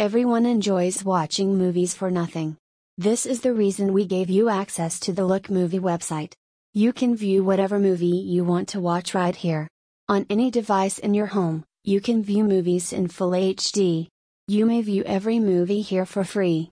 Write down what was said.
Everyone enjoys watching movies for nothing. This is the reason we gave you access to the LookMovie website. You can view whatever movie you want to watch right here. On any device in your home, you can view movies in full HD. You may view every movie here for free.